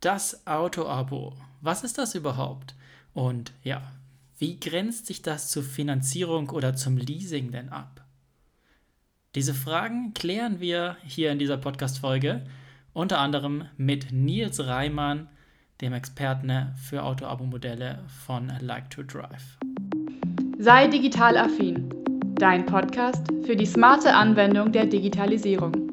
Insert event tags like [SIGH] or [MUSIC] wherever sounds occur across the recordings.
Das Auto-Abo. Was ist das überhaupt? Und ja, wie grenzt sich das zur Finanzierung oder zum Leasing denn ab? Diese Fragen klären wir hier in dieser Podcast-Folge, unter anderem mit Nils Reimann, dem Experten für Auto-Abo-Modelle von Like to Drive. Sei digital affin, dein Podcast für die smarte Anwendung der Digitalisierung.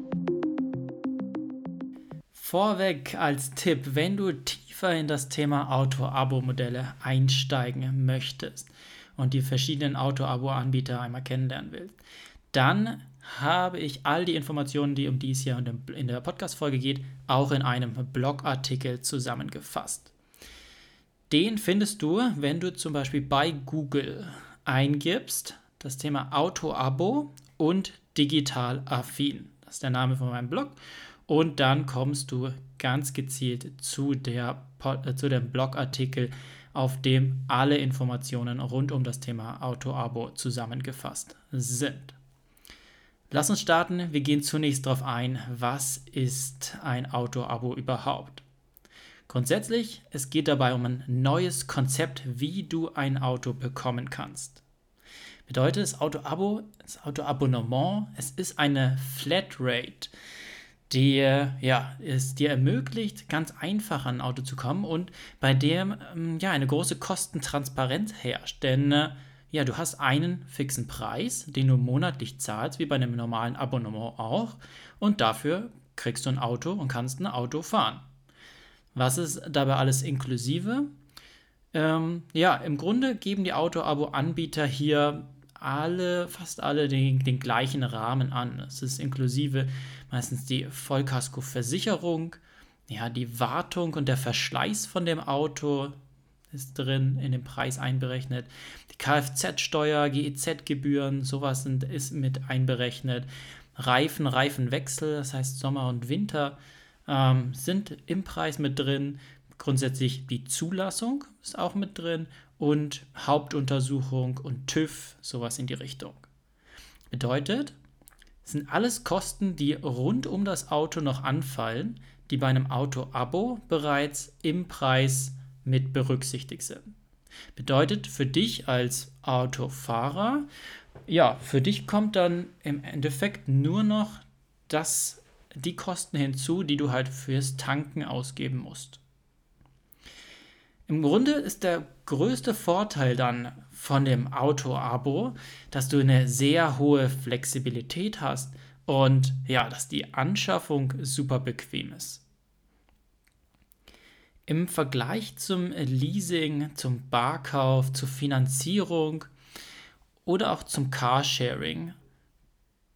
Vorweg als Tipp, wenn du tiefer in das Thema Auto-Abo-Modelle einsteigen möchtest und die verschiedenen Auto-Abo-Anbieter einmal kennenlernen willst, dann habe ich all die Informationen, die um dies hier in der Podcast-Folge geht, auch in einem Blogartikel zusammengefasst. Den findest du, wenn du zum Beispiel bei Google eingibst, das Thema Auto-Abo und digital affin. Das ist der Name von meinem Blog. Und dann kommst du ganz gezielt zu, der, äh, zu dem Blogartikel, auf dem alle Informationen rund um das Thema Auto-Abo zusammengefasst sind. Lass uns starten. Wir gehen zunächst darauf ein, was ist ein Auto-Abo überhaupt? Grundsätzlich, es geht dabei um ein neues Konzept, wie du ein Auto bekommen kannst. Bedeutet das Auto-Abo, das Auto-Abonnement, es ist eine Flatrate die ja, es dir ermöglicht, ganz einfach an ein Auto zu kommen und bei dem ähm, ja eine große Kostentransparenz herrscht. Denn äh, ja, du hast einen fixen Preis, den du monatlich zahlst, wie bei einem normalen Abonnement auch, und dafür kriegst du ein Auto und kannst ein Auto fahren. Was ist dabei alles inklusive? Ähm, ja, im Grunde geben die Auto-Abo-Anbieter hier alle, fast alle den, den gleichen Rahmen an. Es ist inklusive meistens die Vollkaskoversicherung, ja, die Wartung und der Verschleiß von dem Auto ist drin in den Preis einberechnet. Die Kfz-Steuer, GEZ-Gebühren, sowas sind, ist mit einberechnet. Reifen, Reifenwechsel, das heißt Sommer und Winter, ähm, sind im Preis mit drin. Grundsätzlich die Zulassung ist auch mit drin und Hauptuntersuchung und TÜV, sowas in die Richtung. Bedeutet, sind alles Kosten, die rund um das Auto noch anfallen, die bei einem Auto-Abo bereits im Preis mit berücksichtigt sind. Bedeutet für dich als Autofahrer, ja, für dich kommt dann im Endeffekt nur noch das, die Kosten hinzu, die du halt fürs Tanken ausgeben musst. Im Grunde ist der größte Vorteil dann von dem Auto-Abo, dass du eine sehr hohe Flexibilität hast und ja, dass die Anschaffung super bequem ist. Im Vergleich zum Leasing, zum Barkauf, zur Finanzierung oder auch zum Carsharing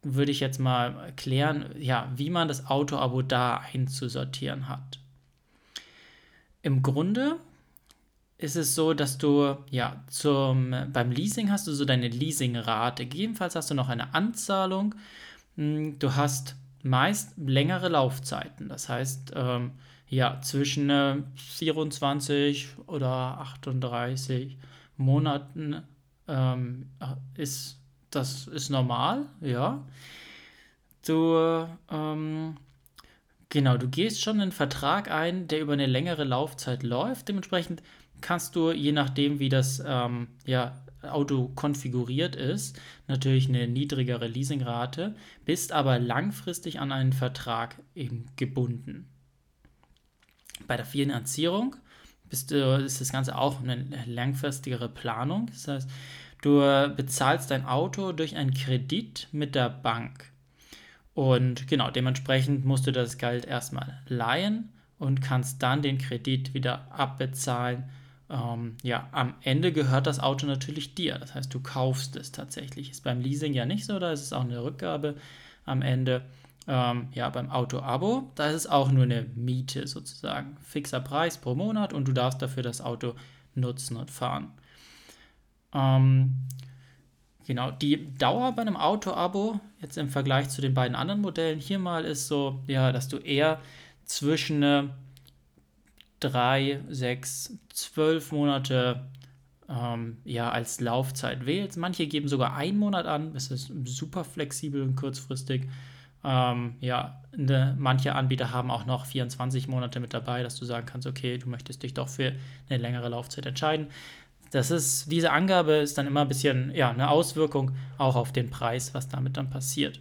würde ich jetzt mal erklären, ja, wie man das Auto-Abo da einzusortieren hat. Im Grunde ist es so, dass du ja zum beim Leasing hast du so deine Leasingrate. Gegebenenfalls hast du noch eine Anzahlung. Hm, du hast meist längere Laufzeiten. Das heißt, ähm, ja, zwischen äh, 24 oder 38 Monaten ähm, ist das ist normal, ja. Du ähm, genau, du gehst schon einen Vertrag ein, der über eine längere Laufzeit läuft. Dementsprechend kannst du, je nachdem, wie das ähm, ja, Auto konfiguriert ist, natürlich eine niedrigere Leasingrate, bist aber langfristig an einen Vertrag eben gebunden. Bei der Finanzierung bist du, ist das Ganze auch eine langfristigere Planung. Das heißt, du bezahlst dein Auto durch einen Kredit mit der Bank. Und genau, dementsprechend musst du das Geld erstmal leihen und kannst dann den Kredit wieder abbezahlen ähm, ja, am Ende gehört das Auto natürlich dir. Das heißt, du kaufst es tatsächlich. Ist beim Leasing ja nicht so, da ist es auch eine Rückgabe am Ende. Ähm, ja, beim Auto-Abo, da ist es auch nur eine Miete sozusagen. Fixer Preis pro Monat und du darfst dafür das Auto nutzen und fahren. Ähm, genau, die Dauer bei einem Auto-Abo, jetzt im Vergleich zu den beiden anderen Modellen, hier mal ist so, ja, dass du eher zwischen drei, sechs, zwölf Monate ähm, ja, als Laufzeit wählst. Manche geben sogar einen Monat an, das ist super flexibel und kurzfristig. Ähm, ja, ne, manche Anbieter haben auch noch 24 Monate mit dabei, dass du sagen kannst, okay, du möchtest dich doch für eine längere Laufzeit entscheiden. Das ist, diese Angabe ist dann immer ein bisschen ja, eine Auswirkung auch auf den Preis, was damit dann passiert.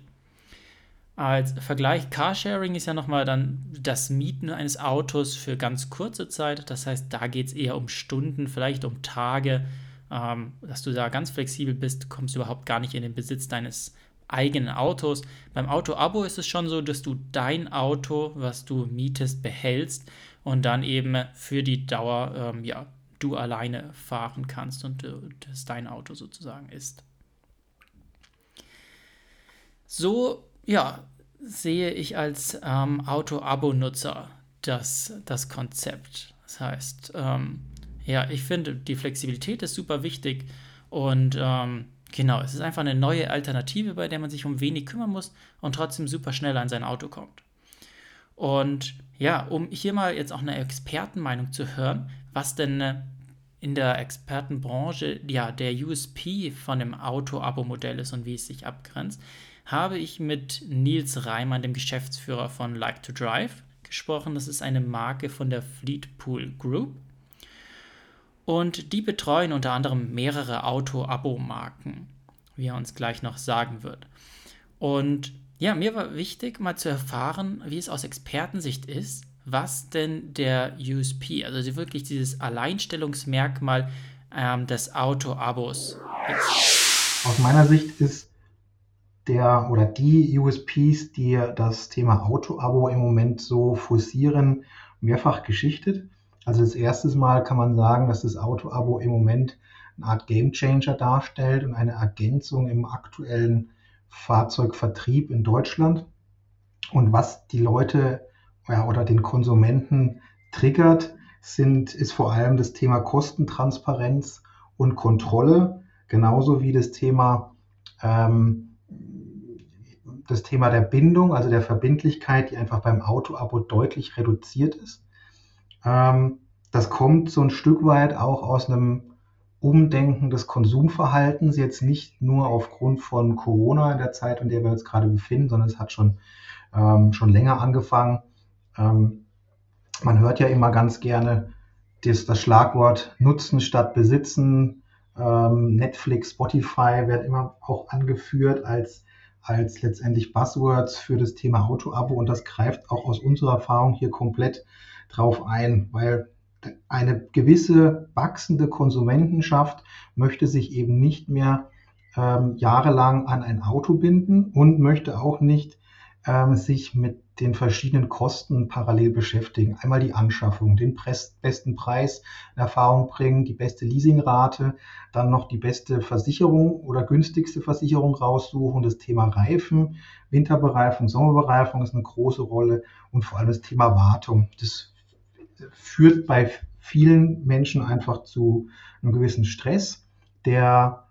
Als Vergleich, Carsharing ist ja nochmal dann das Mieten eines Autos für ganz kurze Zeit. Das heißt, da geht es eher um Stunden, vielleicht um Tage, ähm, dass du da ganz flexibel bist, kommst überhaupt gar nicht in den Besitz deines eigenen Autos. Beim Auto-Abo ist es schon so, dass du dein Auto, was du mietest, behältst und dann eben für die Dauer, ähm, ja, du alleine fahren kannst und äh, das dein Auto sozusagen ist. So, ja, sehe ich als ähm, Auto-Abo-Nutzer das, das Konzept. Das heißt, ähm, ja, ich finde, die Flexibilität ist super wichtig und ähm, genau, es ist einfach eine neue Alternative, bei der man sich um wenig kümmern muss und trotzdem super schnell an sein Auto kommt. Und ja, um hier mal jetzt auch eine Expertenmeinung zu hören, was denn äh, in der Expertenbranche ja der USP von dem Auto-Abo-Modell ist und wie es sich abgrenzt, habe ich mit Nils Reimann, dem Geschäftsführer von Like to Drive, gesprochen. Das ist eine Marke von der Fleetpool Group. Und die betreuen unter anderem mehrere Auto-Abo-Marken, wie er uns gleich noch sagen wird. Und ja, mir war wichtig, mal zu erfahren, wie es aus Expertensicht ist, was denn der USP, also wirklich dieses Alleinstellungsmerkmal ähm, des Auto-Abos ist. Aus meiner Sicht ist der oder die USPs, die das Thema Auto-Abo im Moment so forcieren, mehrfach geschichtet. Also das erste Mal kann man sagen, dass das Auto-Abo im Moment eine Art Gamechanger darstellt und eine Ergänzung im aktuellen Fahrzeugvertrieb in Deutschland. Und was die Leute ja, oder den Konsumenten triggert, sind, ist vor allem das Thema Kostentransparenz und Kontrolle, genauso wie das Thema, ähm, das Thema der Bindung, also der Verbindlichkeit, die einfach beim Auto-Abo deutlich reduziert ist. Ähm, das kommt so ein Stück weit auch aus einem Umdenken des Konsumverhaltens, jetzt nicht nur aufgrund von Corona in der Zeit, in der wir uns gerade befinden, sondern es hat schon, ähm, schon länger angefangen. Ähm, man hört ja immer ganz gerne das, das Schlagwort Nutzen statt Besitzen. Ähm, Netflix, Spotify werden immer auch angeführt als, als letztendlich Buzzwords für das Thema Auto-Abo und das greift auch aus unserer Erfahrung hier komplett drauf ein, weil eine gewisse wachsende Konsumentenschaft möchte sich eben nicht mehr ähm, jahrelang an ein Auto binden und möchte auch nicht ähm, sich mit den verschiedenen Kosten parallel beschäftigen. Einmal die Anschaffung, den besten Preis in Erfahrung bringen, die beste Leasingrate, dann noch die beste Versicherung oder günstigste Versicherung raussuchen, das Thema Reifen, Winterbereifung, Sommerbereifung ist eine große Rolle und vor allem das Thema Wartung. Das führt bei vielen Menschen einfach zu einem gewissen Stress, der,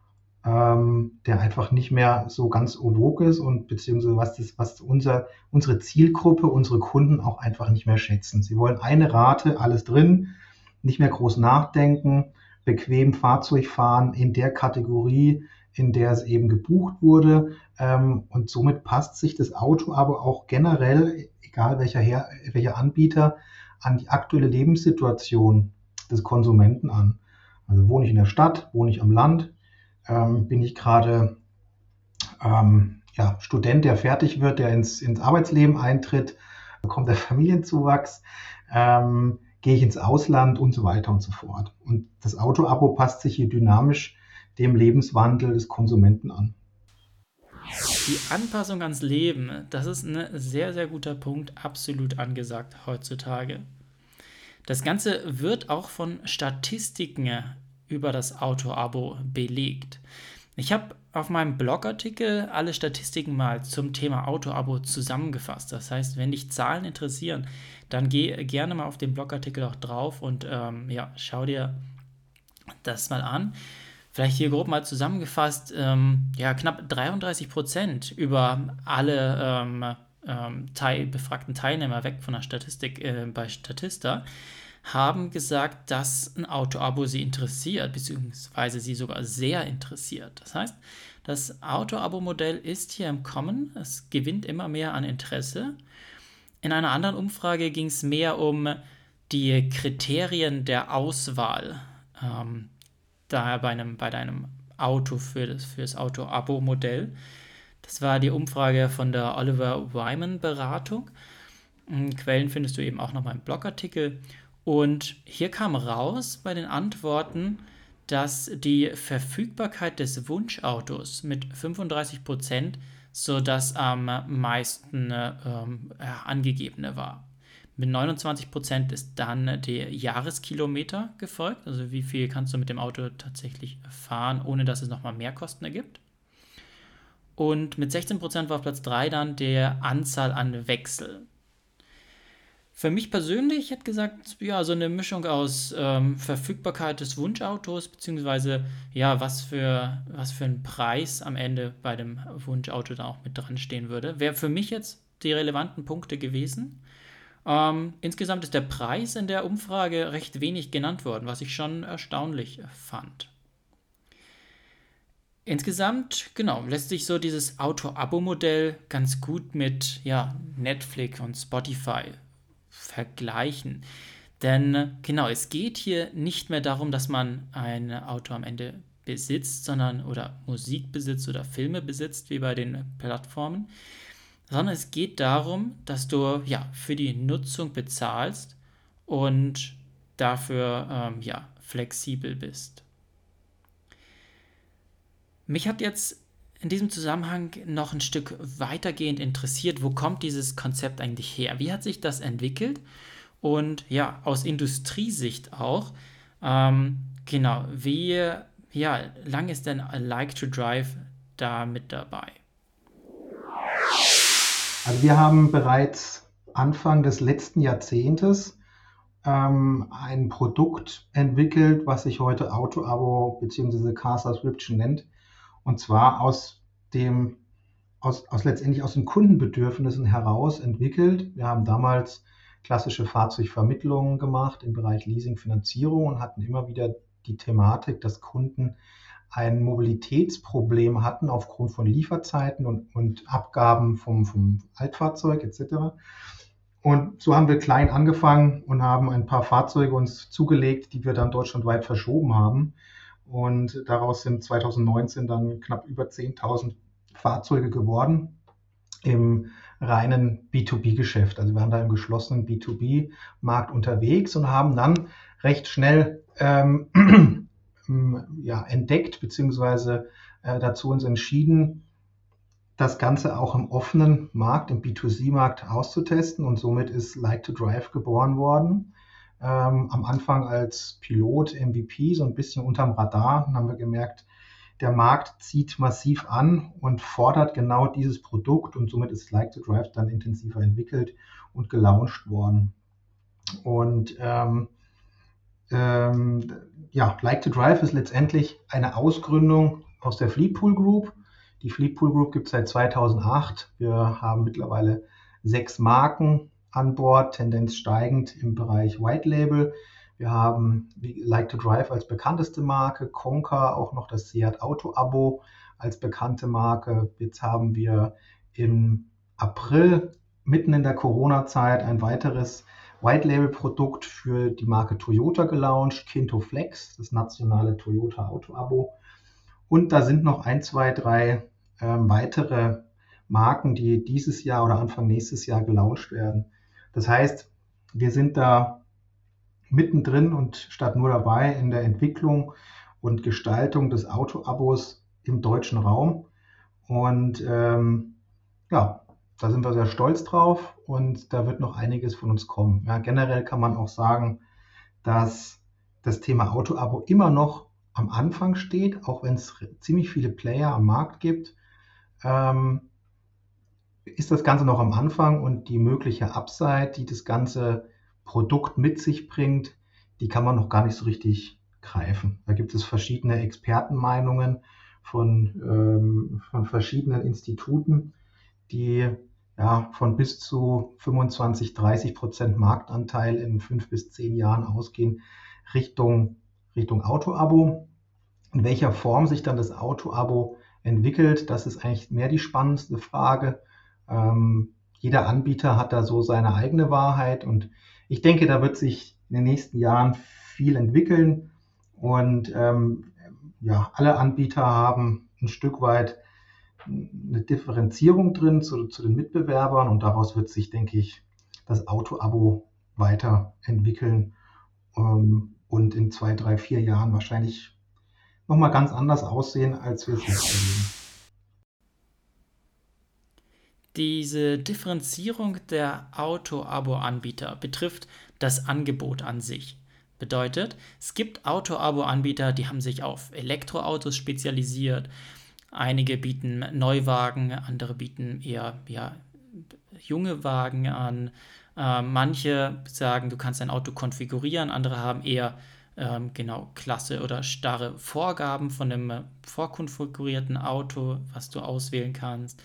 ähm, der einfach nicht mehr so ganz ovog ist und beziehungsweise was, das, was unser, unsere Zielgruppe, unsere Kunden auch einfach nicht mehr schätzen. Sie wollen eine Rate, alles drin, nicht mehr groß nachdenken, bequem Fahrzeug fahren in der Kategorie, in der es eben gebucht wurde. Ähm, und somit passt sich das Auto aber auch generell, egal welcher, Her welcher Anbieter, an die aktuelle Lebenssituation des Konsumenten an. Also wohne ich in der Stadt, wohne ich am Land, ähm, bin ich gerade ähm, ja, Student, der fertig wird, der ins, ins Arbeitsleben eintritt, bekommt der [LAUGHS] Familienzuwachs, ähm, gehe ich ins Ausland und so weiter und so fort. Und das Auto-Abo passt sich hier dynamisch dem Lebenswandel des Konsumenten an. Die Anpassung ans Leben, das ist ein sehr, sehr guter Punkt, absolut angesagt heutzutage. Das Ganze wird auch von Statistiken über das Auto-Abo belegt. Ich habe auf meinem Blogartikel alle Statistiken mal zum Thema Auto-Abo zusammengefasst. Das heißt, wenn dich Zahlen interessieren, dann geh gerne mal auf den Blogartikel auch drauf und ähm, ja, schau dir das mal an. Vielleicht hier grob mal zusammengefasst, ähm, ja, knapp 33 Prozent über alle ähm, ähm, teil, befragten Teilnehmer weg von der Statistik äh, bei Statista haben gesagt, dass ein Auto-Abo sie interessiert, beziehungsweise sie sogar sehr interessiert. Das heißt, Das Auto-Abo-Modell ist hier im Kommen. Es gewinnt immer mehr an Interesse. In einer anderen Umfrage ging es mehr um die Kriterien der Auswahl. Ähm, da bei einem, bei deinem Auto für das, für das Auto-Abo-Modell. Das war die Umfrage von der Oliver Wyman Beratung. Hm, Quellen findest du eben auch noch mal im Blogartikel. Und hier kam raus bei den Antworten, dass die Verfügbarkeit des Wunschautos mit 35 Prozent so das am meisten ähm, angegebene war. Mit 29 Prozent ist dann der Jahreskilometer gefolgt, also wie viel kannst du mit dem Auto tatsächlich fahren, ohne dass es nochmal mehr Kosten ergibt. Und mit 16 Prozent war auf Platz 3 dann der Anzahl an Wechsel. Für mich persönlich hätte gesagt, ja, so eine Mischung aus ähm, Verfügbarkeit des Wunschautos, beziehungsweise ja, was für, was für ein Preis am Ende bei dem Wunschauto da auch mit dran stehen würde. Wäre für mich jetzt die relevanten Punkte gewesen. Ähm, insgesamt ist der Preis in der Umfrage recht wenig genannt worden, was ich schon erstaunlich fand. Insgesamt, genau, lässt sich so dieses Auto-Abo-Modell ganz gut mit ja, Netflix und Spotify vergleichen. Denn genau, es geht hier nicht mehr darum, dass man ein Auto am Ende besitzt, sondern oder Musik besitzt oder Filme besitzt, wie bei den Plattformen, sondern es geht darum, dass du ja für die Nutzung bezahlst und dafür ähm, ja flexibel bist. Mich hat jetzt in diesem Zusammenhang noch ein Stück weitergehend interessiert, wo kommt dieses Konzept eigentlich her? Wie hat sich das entwickelt? Und ja, aus Industriesicht auch, ähm, genau, wie ja, lang ist denn Like to Drive da mit dabei? Also wir haben bereits Anfang des letzten Jahrzehntes ähm, ein Produkt entwickelt, was sich heute Auto-Abo bzw. Car Subscription nennt. Und zwar aus dem, aus, aus letztendlich aus den Kundenbedürfnissen heraus entwickelt. Wir haben damals klassische Fahrzeugvermittlungen gemacht im Bereich Leasing, Finanzierung und hatten immer wieder die Thematik, dass Kunden ein Mobilitätsproblem hatten aufgrund von Lieferzeiten und, und Abgaben vom, vom Altfahrzeug etc. Und so haben wir klein angefangen und haben ein paar Fahrzeuge uns zugelegt, die wir dann deutschlandweit verschoben haben. Und daraus sind 2019 dann knapp über 10.000 Fahrzeuge geworden im reinen B2B-Geschäft. Also wir waren da im geschlossenen B2B-Markt unterwegs und haben dann recht schnell ähm, [CLEARS THROAT] ja, entdeckt beziehungsweise äh, dazu uns entschieden, das Ganze auch im offenen Markt, im B2C-Markt auszutesten und somit ist Like to Drive geboren worden ähm, am Anfang als Pilot, MVP, so ein bisschen unterm Radar. Dann haben wir gemerkt, der Markt zieht massiv an und fordert genau dieses Produkt und somit ist Like to Drive dann intensiver entwickelt und gelauncht worden. Und ähm, ähm, ja, Like to Drive ist letztendlich eine Ausgründung aus der Fleetpool Group. Die Fleetpool Group gibt es seit 2008. Wir haben mittlerweile sechs Marken an Bord, Tendenz steigend im Bereich White Label. Wir haben Like to Drive als bekannteste Marke, Conca auch noch das Seat Auto Abo als bekannte Marke. Jetzt haben wir im April mitten in der Corona-Zeit ein weiteres White Label Produkt für die Marke Toyota gelauncht, Kinto Flex, das nationale Toyota Auto Abo. Und da sind noch ein, zwei, drei äh, weitere Marken, die dieses Jahr oder Anfang nächstes Jahr gelauncht werden. Das heißt, wir sind da mittendrin und statt nur dabei in der Entwicklung und Gestaltung des Auto-Abos im deutschen Raum. Und ähm, ja, da sind wir sehr stolz drauf und da wird noch einiges von uns kommen. Ja, generell kann man auch sagen, dass das Thema Auto-Abo immer noch am Anfang steht, auch wenn es ziemlich viele Player am Markt gibt. Ähm, ist das Ganze noch am Anfang und die mögliche Upside, die das ganze Produkt mit sich bringt, die kann man noch gar nicht so richtig greifen. Da gibt es verschiedene Expertenmeinungen von, ähm, von verschiedenen Instituten, die ja, von bis zu 25, 30 Prozent Marktanteil in fünf bis zehn Jahren ausgehen Richtung, Richtung Auto-Abo. In welcher Form sich dann das Auto-Abo entwickelt? Das ist eigentlich mehr die spannendste Frage. Ähm, jeder Anbieter hat da so seine eigene Wahrheit und ich denke, da wird sich in den nächsten Jahren viel entwickeln und ähm, ja, alle Anbieter haben ein Stück weit eine Differenzierung drin zu, zu den Mitbewerbern und daraus wird sich, denke ich, das Auto-Abo weiterentwickeln ähm, und in zwei, drei, vier Jahren wahrscheinlich nochmal ganz anders aussehen, als wir es jetzt erleben. Diese Differenzierung der Auto-Abo-Anbieter betrifft das Angebot an sich. Bedeutet, es gibt Auto-Abo-Anbieter, die haben sich auf Elektroautos spezialisiert. Einige bieten Neuwagen, andere bieten eher ja, junge Wagen an. Äh, manche sagen, du kannst dein Auto konfigurieren, andere haben eher ähm, genau Klasse oder starre Vorgaben von einem vorkonfigurierten Auto, was du auswählen kannst.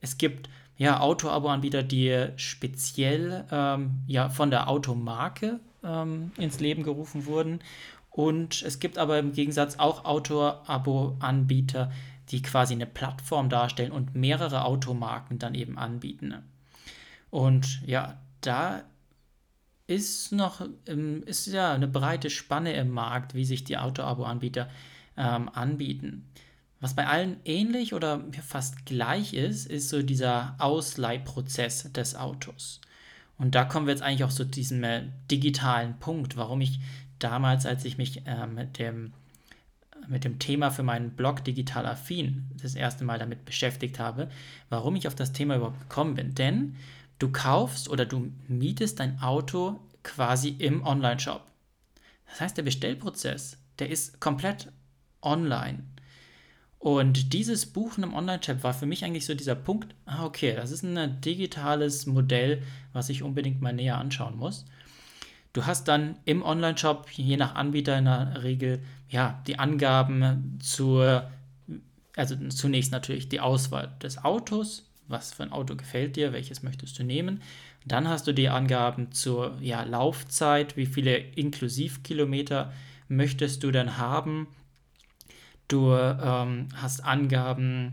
Es gibt ja Auto-Abo-Anbieter, die speziell ähm, ja, von der Automarke ähm, ins Leben gerufen wurden. Und es gibt aber im Gegensatz auch Auto-Abo-Anbieter, die quasi eine Plattform darstellen und mehrere Automarken dann eben anbieten. Und ja, da ist noch ist ja eine breite Spanne im Markt, wie sich die Auto-Abo-Anbieter ähm, anbieten. Was bei allen ähnlich oder fast gleich ist, ist so dieser Ausleihprozess des Autos. Und da kommen wir jetzt eigentlich auch zu diesem äh, digitalen Punkt, warum ich damals, als ich mich äh, mit, dem, mit dem Thema für meinen Blog Digital Affin das erste Mal damit beschäftigt habe, warum ich auf das Thema überhaupt gekommen bin. Denn du kaufst oder du mietest dein Auto quasi im Online-Shop. Das heißt, der Bestellprozess, der ist komplett online. Und dieses Buchen im Online-Chat war für mich eigentlich so dieser Punkt, ah, okay, das ist ein digitales Modell, was ich unbedingt mal näher anschauen muss. Du hast dann im Online-Shop, je nach Anbieter in der Regel, ja, die Angaben zur, also zunächst natürlich die Auswahl des Autos, was für ein Auto gefällt dir, welches möchtest du nehmen. Dann hast du die Angaben zur ja, Laufzeit, wie viele Inklusivkilometer möchtest du denn haben Du ähm, hast Angaben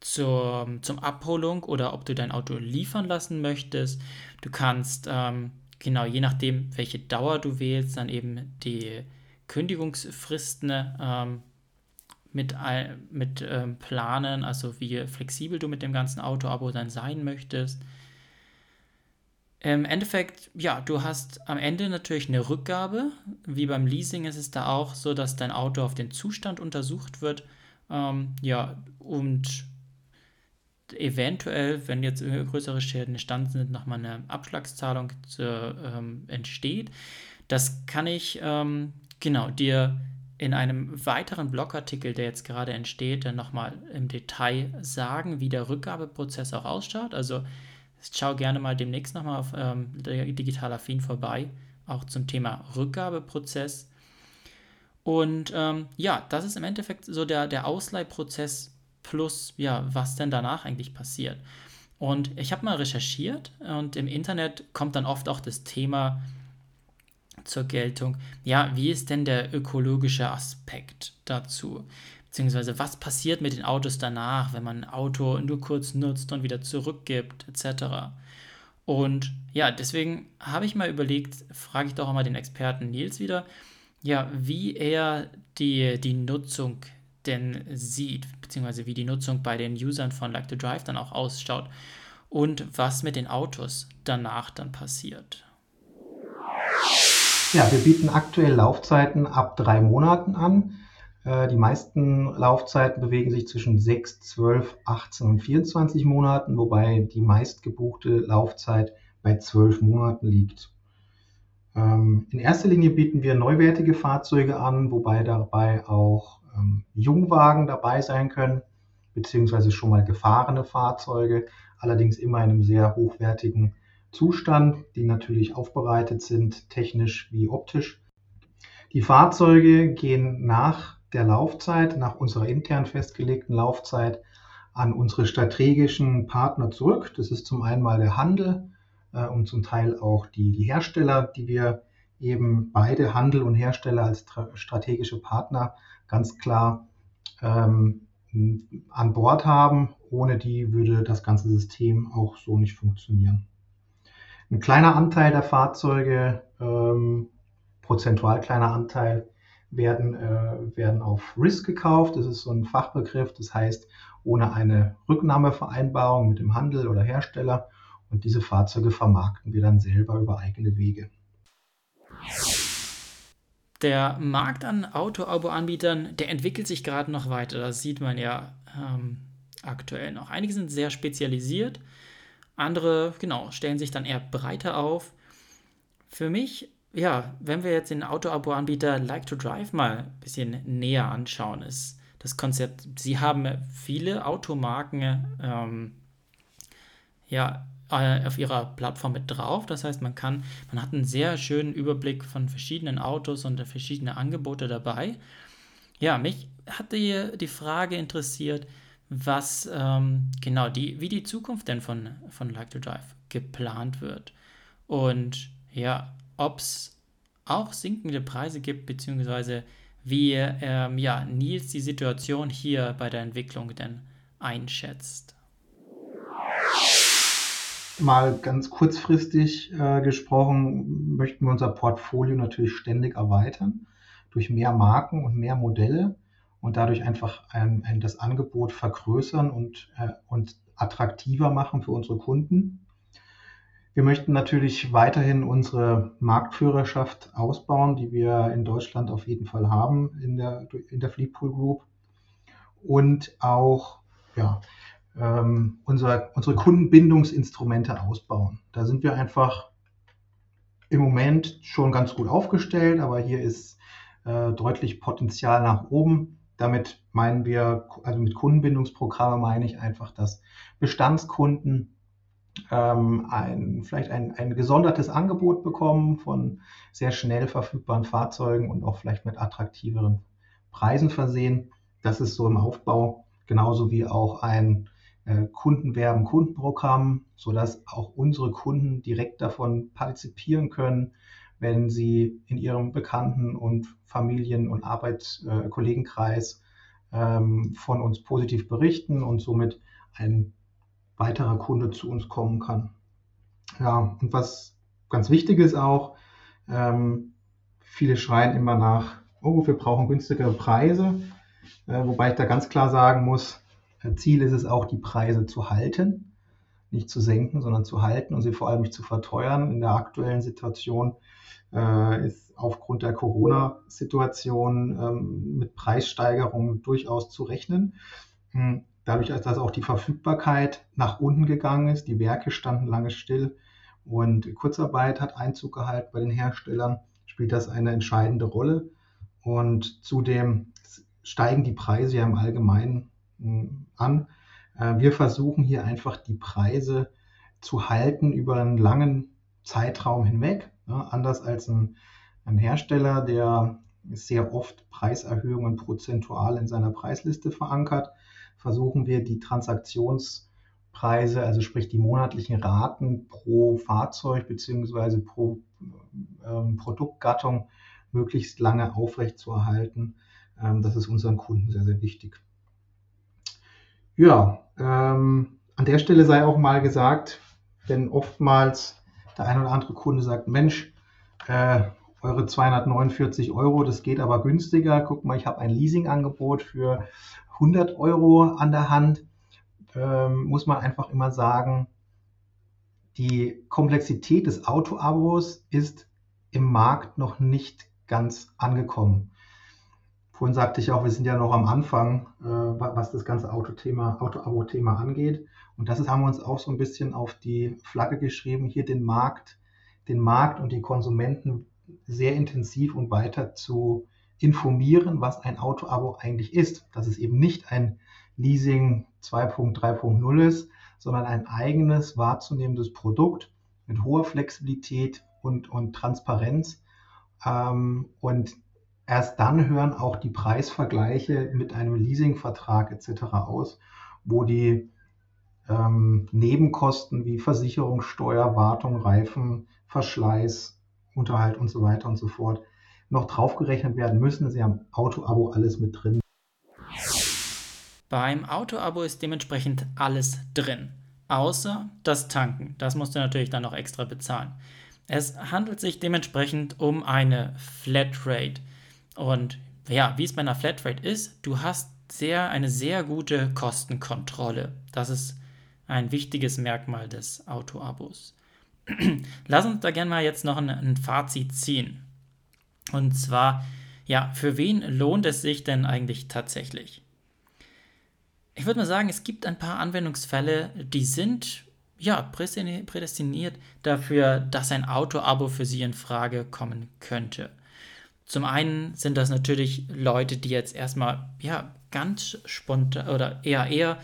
zur, zum Abholung oder ob du dein Auto liefern lassen möchtest. Du kannst, ähm, genau, je nachdem, welche Dauer du wählst, dann eben die Kündigungsfristen ähm, mit, mit ähm, planen, also wie flexibel du mit dem ganzen Auto-Abo dann sein möchtest. Im Endeffekt, ja, du hast am Ende natürlich eine Rückgabe. Wie beim Leasing ist es da auch so, dass dein Auto auf den Zustand untersucht wird. Ähm, ja, und eventuell, wenn jetzt größere Schäden entstanden sind, nochmal eine Abschlagszahlung zu, ähm, entsteht. Das kann ich ähm, genau dir in einem weiteren Blogartikel, der jetzt gerade entsteht, dann nochmal im Detail sagen, wie der Rückgabeprozess auch ausschaut. Also Schau gerne mal demnächst nochmal auf ähm, Digital Affin vorbei, auch zum Thema Rückgabeprozess. Und ähm, ja, das ist im Endeffekt so der, der Ausleihprozess plus, ja, was denn danach eigentlich passiert. Und ich habe mal recherchiert und im Internet kommt dann oft auch das Thema zur Geltung, ja, wie ist denn der ökologische Aspekt dazu? Beziehungsweise was passiert mit den Autos danach, wenn man ein Auto nur kurz nutzt und wieder zurückgibt, etc. Und ja, deswegen habe ich mal überlegt, frage ich doch auch mal den Experten Nils wieder, ja, wie er die, die Nutzung denn sieht, beziehungsweise wie die Nutzung bei den Usern von Like to Drive dann auch ausschaut und was mit den Autos danach dann passiert. Ja, wir bieten aktuell Laufzeiten ab drei Monaten an. Äh, die meisten Laufzeiten bewegen sich zwischen 6, 12, 18 und 24 Monaten, wobei die meistgebuchte Laufzeit bei 12 Monaten liegt. Ähm, in erster Linie bieten wir neuwertige Fahrzeuge an, wobei dabei auch ähm, Jungwagen dabei sein können, beziehungsweise schon mal gefahrene Fahrzeuge, allerdings immer in einem sehr hochwertigen Zustand, die natürlich aufbereitet sind, technisch wie optisch. Die Fahrzeuge gehen nach der Laufzeit, nach unserer intern festgelegten Laufzeit, an unsere strategischen Partner zurück. Das ist zum einen mal der Handel äh, und zum Teil auch die, die Hersteller, die wir eben beide Handel und Hersteller als strategische Partner ganz klar ähm, an Bord haben. Ohne die würde das ganze System auch so nicht funktionieren. Ein kleiner Anteil der Fahrzeuge, ähm, prozentual kleiner Anteil, werden, äh, werden auf Risk gekauft. Das ist so ein Fachbegriff. Das heißt, ohne eine Rücknahmevereinbarung mit dem Handel oder Hersteller. Und diese Fahrzeuge vermarkten wir dann selber über eigene Wege. Der Markt an Auto-Abo-Anbietern, der entwickelt sich gerade noch weiter. Das sieht man ja ähm, aktuell noch. Einige sind sehr spezialisiert, andere, genau, stellen sich dann eher breiter auf. Für mich, ja, wenn wir jetzt den Auto-Abo-Anbieter Like to Drive mal ein bisschen näher anschauen, ist das Konzept, sie haben viele Automarken ähm, ja, äh, auf ihrer Plattform mit drauf. Das heißt, man kann, man hat einen sehr schönen Überblick von verschiedenen Autos und verschiedene Angebote dabei. Ja, mich hat die, die Frage interessiert, was ähm, genau die, wie die Zukunft denn von, von Like to Drive geplant wird. Und ja, ob es auch sinkende Preise gibt, beziehungsweise wie ähm, ja, Nils die Situation hier bei der Entwicklung denn einschätzt mal ganz kurzfristig äh, gesprochen, möchten wir unser Portfolio natürlich ständig erweitern durch mehr Marken und mehr Modelle und dadurch einfach ein, ein, das Angebot vergrößern und, äh, und attraktiver machen für unsere Kunden. Wir möchten natürlich weiterhin unsere Marktführerschaft ausbauen, die wir in Deutschland auf jeden Fall haben in der, in der Fleetpool Group und auch ja, ähm, unser, unsere Kundenbindungsinstrumente ausbauen. Da sind wir einfach im Moment schon ganz gut aufgestellt, aber hier ist äh, deutlich Potenzial nach oben. Damit meinen wir, also mit Kundenbindungsprogramme meine ich einfach, dass Bestandskunden ähm, ein, vielleicht ein, ein gesondertes Angebot bekommen von sehr schnell verfügbaren Fahrzeugen und auch vielleicht mit attraktiveren Preisen versehen. Das ist so im Aufbau, genauso wie auch ein äh, Kundenwerben, Kundenprogramm, sodass auch unsere Kunden direkt davon partizipieren können, wenn sie in ihrem Bekannten- und Familien- und Arbeitskollegenkreis ähm, von uns positiv berichten und somit ein weiterer Kunde zu uns kommen kann. Ja, und was ganz wichtig ist auch, ähm, viele schreien immer nach, oh, wir brauchen günstigere Preise, äh, wobei ich da ganz klar sagen muss, Ziel ist es auch, die Preise zu halten, nicht zu senken, sondern zu halten und sie vor allem nicht zu verteuern. In der aktuellen Situation äh, ist aufgrund der Corona-Situation ähm, mit Preissteigerungen durchaus zu rechnen. Hm, dadurch, dass auch die Verfügbarkeit nach unten gegangen ist, die Werke standen lange still und Kurzarbeit hat Einzug gehalten bei den Herstellern, spielt das eine entscheidende Rolle. Und zudem steigen die Preise ja im Allgemeinen an. Äh, wir versuchen hier einfach die Preise zu halten über einen langen Zeitraum hinweg. Anders als ein, ein Hersteller, der sehr oft Preiserhöhungen prozentual in seiner Preisliste verankert, versuchen wir die Transaktionspreise, also sprich die monatlichen Raten pro Fahrzeug bzw. pro ähm, Produktgattung möglichst lange aufrechtzuerhalten. Ähm, das ist unseren Kunden sehr, sehr wichtig. Ja, ähm, an der Stelle sei auch mal gesagt, wenn oftmals der ein oder andere Kunde sagt, Mensch, äh, eure 249 Euro, das geht aber günstiger. Guck mal, ich habe ein Leasingangebot für 100 Euro an der Hand. Ähm, muss man einfach immer sagen, die Komplexität des Autoabos ist im Markt noch nicht ganz angekommen. Vorhin sagte ich auch, wir sind ja noch am Anfang, äh, was das ganze Autothema, Auto-Abo-Thema angeht. Und das ist, haben wir uns auch so ein bisschen auf die Flagge geschrieben, hier den Markt, den Markt und die Konsumenten sehr intensiv und weiter zu informieren, was ein Auto-Abo eigentlich ist. Dass es eben nicht ein Leasing 2.3.0 ist, sondern ein eigenes wahrzunehmendes Produkt mit hoher Flexibilität und, und Transparenz. Ähm, und Erst dann hören auch die Preisvergleiche mit einem Leasingvertrag etc. aus, wo die ähm, Nebenkosten wie Versicherungssteuer, Wartung, Reifen, Verschleiß, Unterhalt und so weiter und so fort noch draufgerechnet werden müssen. Sie haben Auto-Abo alles mit drin. Beim Auto-Abo ist dementsprechend alles drin, außer das Tanken. Das musst du natürlich dann noch extra bezahlen. Es handelt sich dementsprechend um eine Flatrate. Und ja, wie es bei einer Flatrate ist, du hast sehr, eine sehr gute Kostenkontrolle. Das ist ein wichtiges Merkmal des Auto-Abos. [CLEARS THROAT] Lass uns da gerne mal jetzt noch ein, ein Fazit ziehen. Und zwar, ja, für wen lohnt es sich denn eigentlich tatsächlich? Ich würde mal sagen, es gibt ein paar Anwendungsfälle, die sind ja prädestiniert dafür, dass ein Auto-Abo für sie in Frage kommen könnte. Zum einen sind das natürlich Leute, die jetzt erstmal ja ganz spontan oder eher eher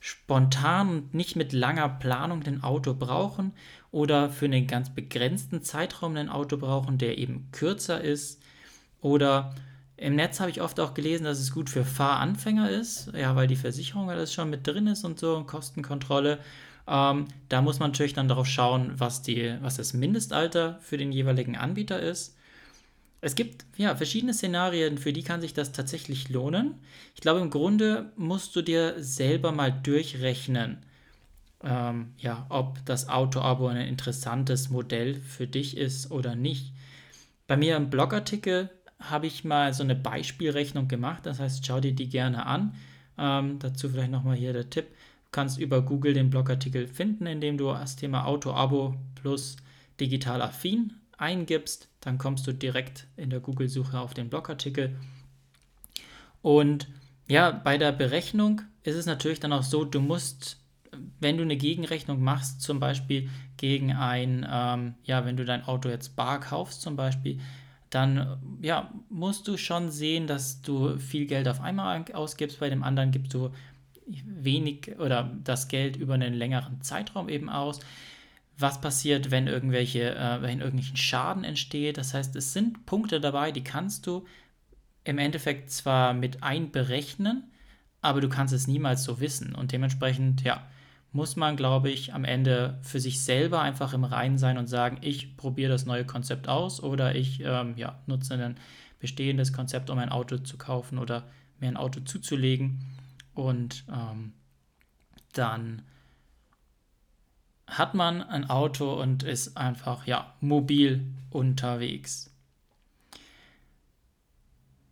spontan und nicht mit langer Planung ein Auto brauchen oder für einen ganz begrenzten Zeitraum ein Auto brauchen, der eben kürzer ist. Oder im Netz habe ich oft auch gelesen, dass es gut für Fahranfänger ist, ja, weil die Versicherung alles schon mit drin ist und so, Kostenkontrolle. Ähm, da muss man natürlich dann darauf schauen, was, die, was das Mindestalter für den jeweiligen Anbieter ist. Es gibt ja verschiedene Szenarien, für die kann sich das tatsächlich lohnen. Ich glaube, im Grunde musst du dir selber mal durchrechnen, ähm, ja, ob das Auto-Abo ein interessantes Modell für dich ist oder nicht. Bei mir im Blogartikel habe ich mal so eine Beispielrechnung gemacht, das heißt, schau dir die gerne an. Ähm, dazu vielleicht nochmal hier der Tipp. Du kannst über Google den Blogartikel finden, indem du das Thema Auto-Abo plus digital affin eingibst, dann kommst du direkt in der Google-Suche auf den Blogartikel. Und ja, bei der Berechnung ist es natürlich dann auch so, du musst, wenn du eine Gegenrechnung machst, zum Beispiel gegen ein, ähm, ja, wenn du dein Auto jetzt bar kaufst zum Beispiel, dann ja, musst du schon sehen, dass du viel Geld auf einmal ausgibst, bei dem anderen gibst du wenig oder das Geld über einen längeren Zeitraum eben aus was passiert, wenn irgendwelche, äh, wenn irgendwelchen Schaden entsteht. Das heißt, es sind Punkte dabei, die kannst du im Endeffekt zwar mit einberechnen, aber du kannst es niemals so wissen. Und dementsprechend, ja, muss man, glaube ich, am Ende für sich selber einfach im Reinen sein und sagen, ich probiere das neue Konzept aus oder ich ähm, ja, nutze ein bestehendes Konzept, um ein Auto zu kaufen oder mir ein Auto zuzulegen. Und ähm, dann hat man ein Auto und ist einfach ja mobil unterwegs.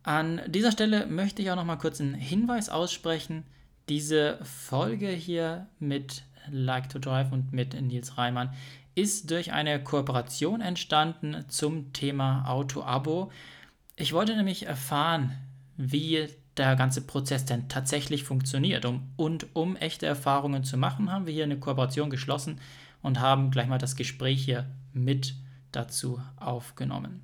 An dieser Stelle möchte ich auch noch mal kurz einen Hinweis aussprechen. Diese Folge hier mit Like to Drive und mit Nils Reimann ist durch eine Kooperation entstanden zum Thema Auto-Abo. Ich wollte nämlich erfahren, wie der ganze Prozess denn tatsächlich funktioniert. Um, und um echte Erfahrungen zu machen, haben wir hier eine Kooperation geschlossen und haben gleich mal das Gespräch hier mit dazu aufgenommen.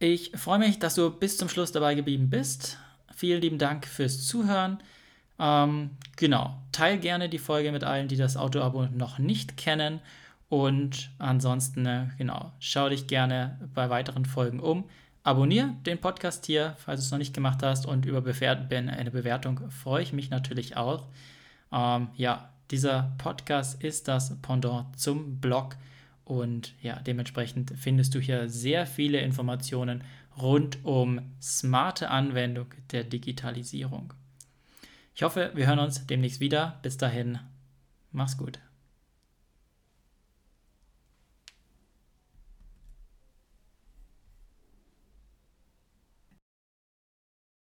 Ich freue mich, dass du bis zum Schluss dabei geblieben bist. Vielen lieben Dank fürs Zuhören. Ähm, genau, teil gerne die Folge mit allen, die das Auto-Abo noch nicht kennen. Und ansonsten, äh, genau, schau dich gerne bei weiteren Folgen um. Abonnier den Podcast hier, falls du es noch nicht gemacht hast. Und über eine Bewertung freue ich mich natürlich auch. Ähm, ja, dieser Podcast ist das Pendant zum Blog. Und ja, dementsprechend findest du hier sehr viele Informationen rund um smarte Anwendung der Digitalisierung. Ich hoffe, wir hören uns demnächst wieder. Bis dahin, mach's gut.